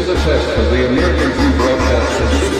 is a test of the emergency broadcast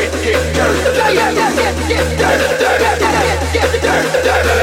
dirt, get the dirt, get the dirt, get the dirt, get the dirt, get the dirt.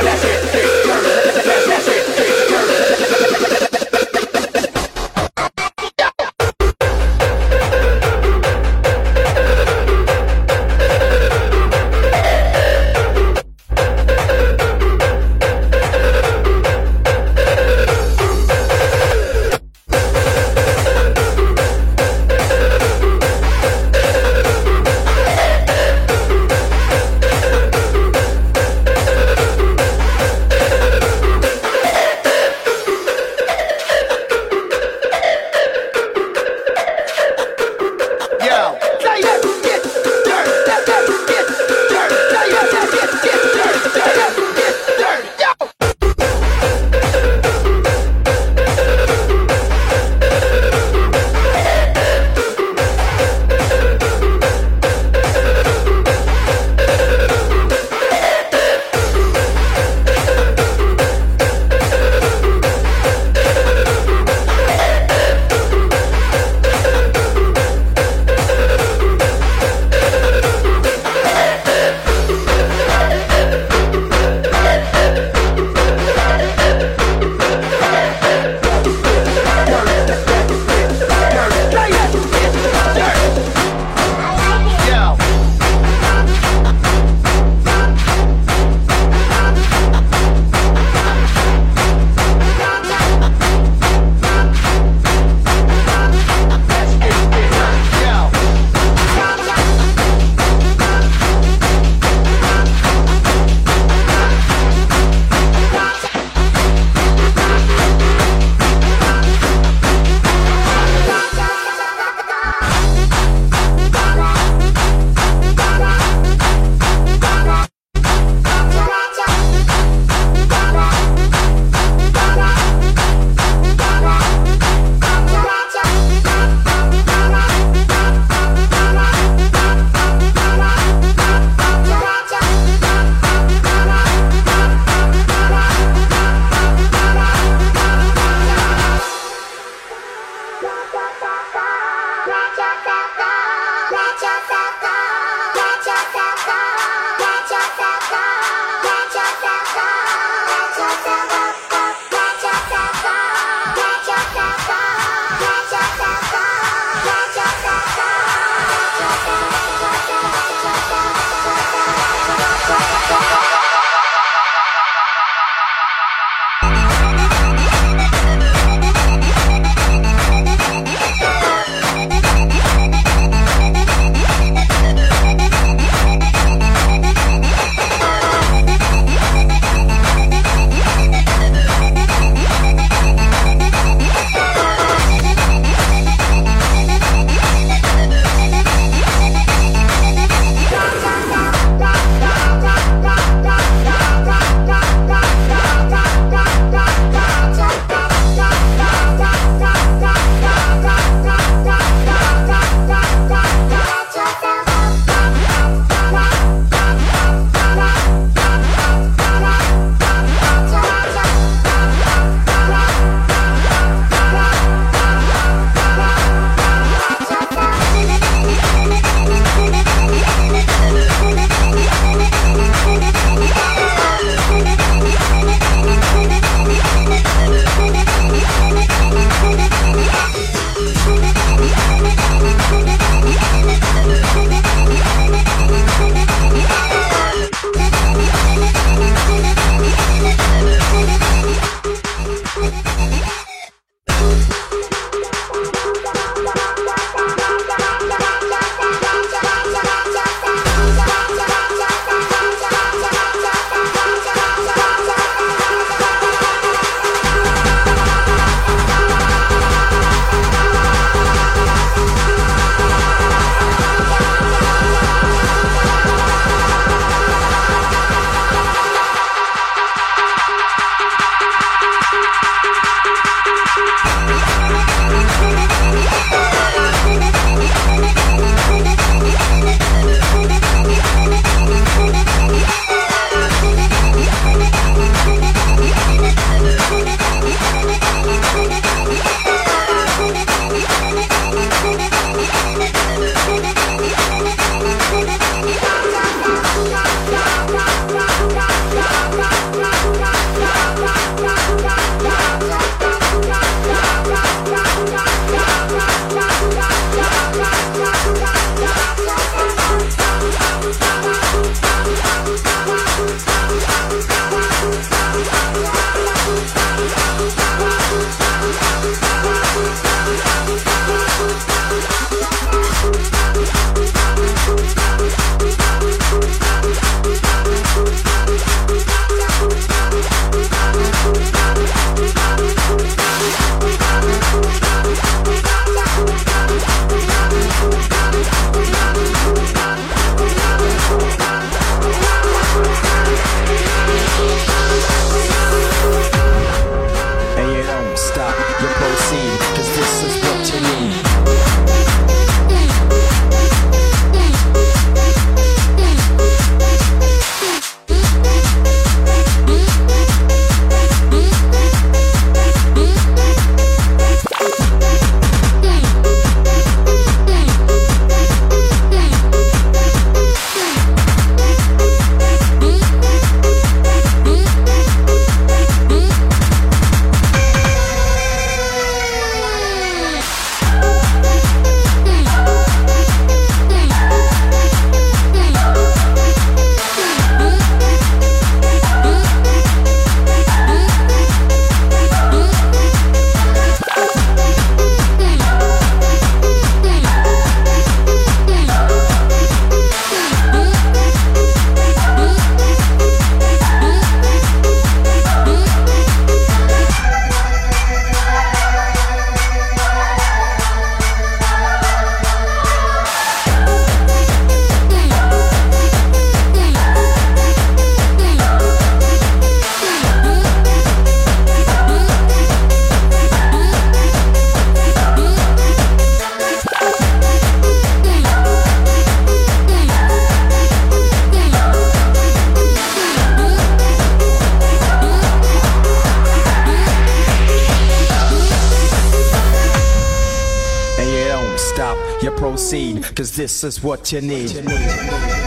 This is what you need. Keep this party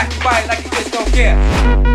hype, like you just don't music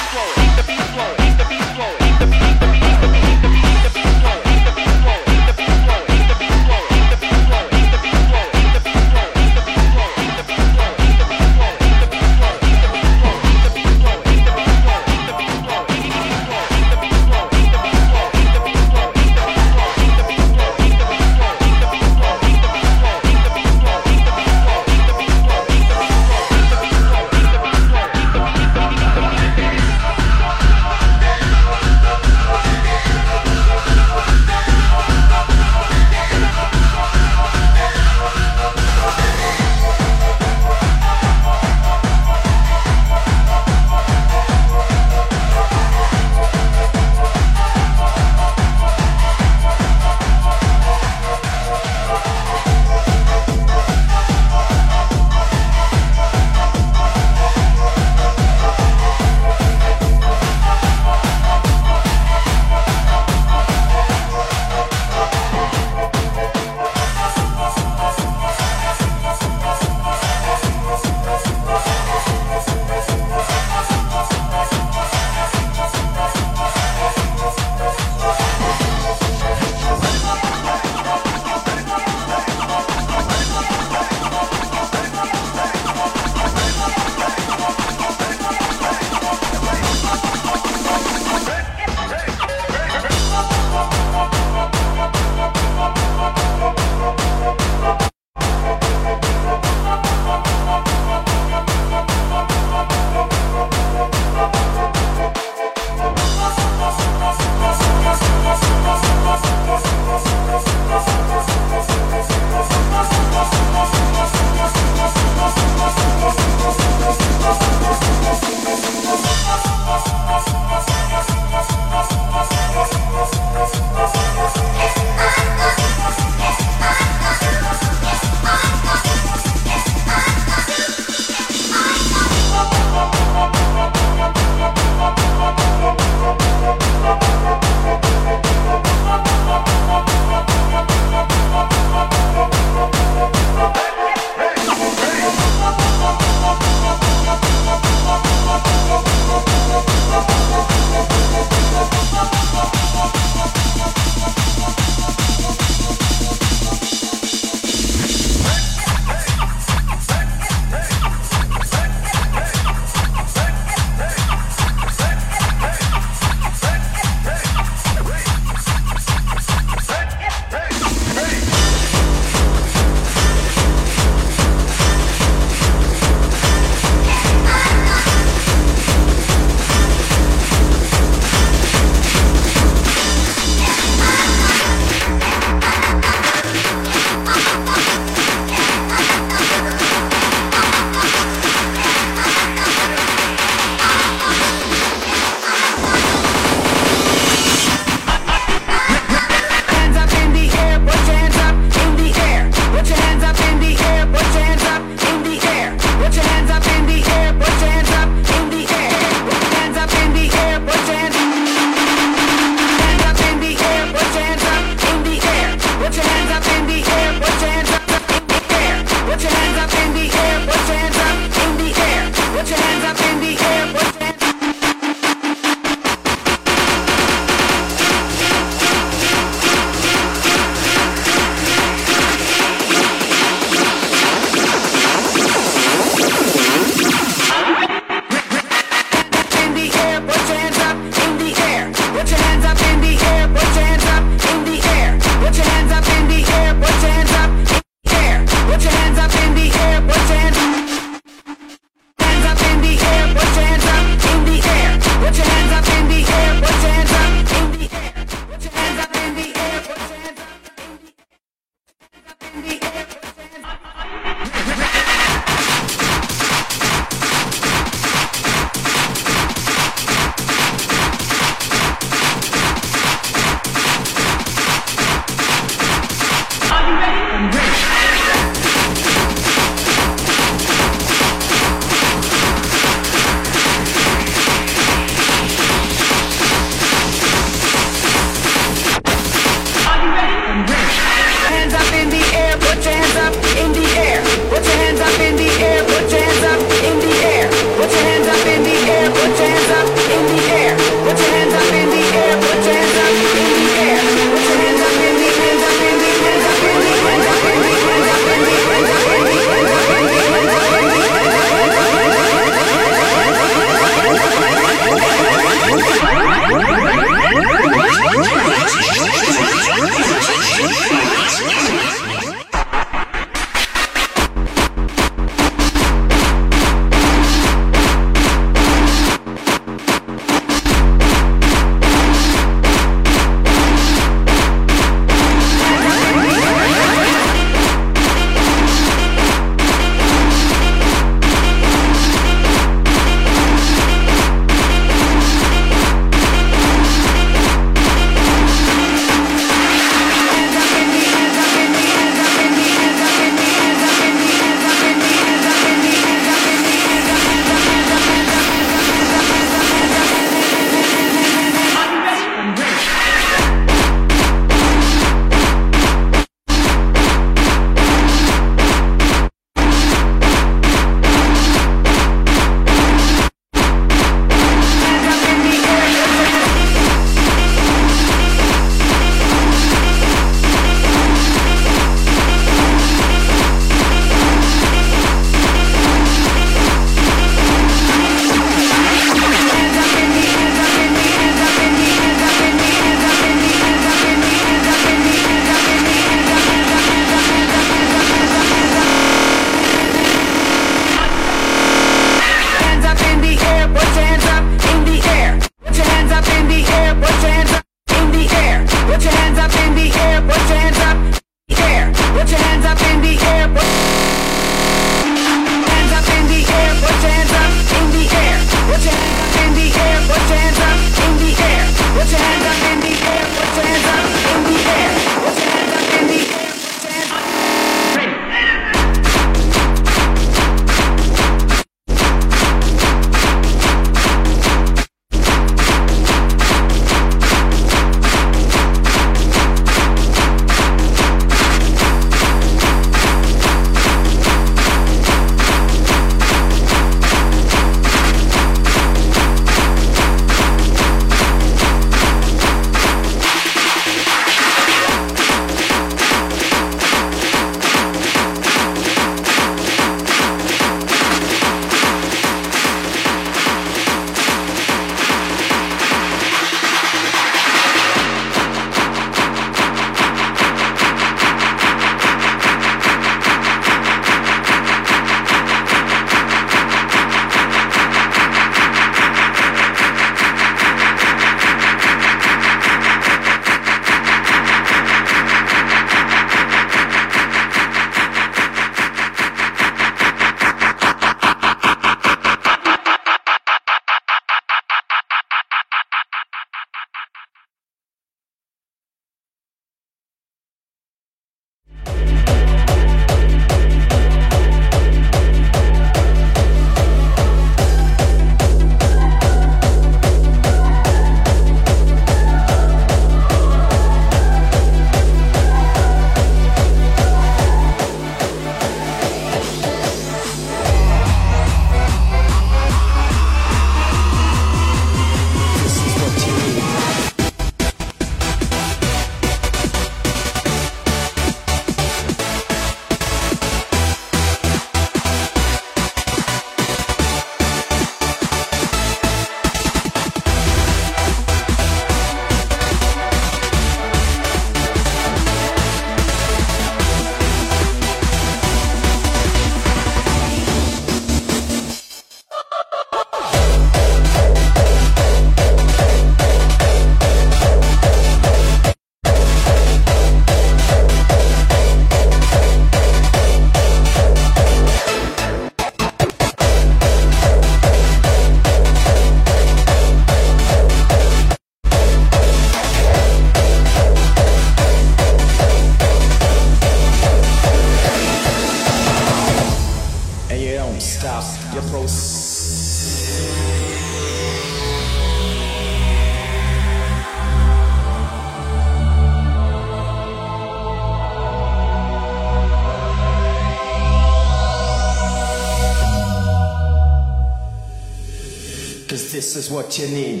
what you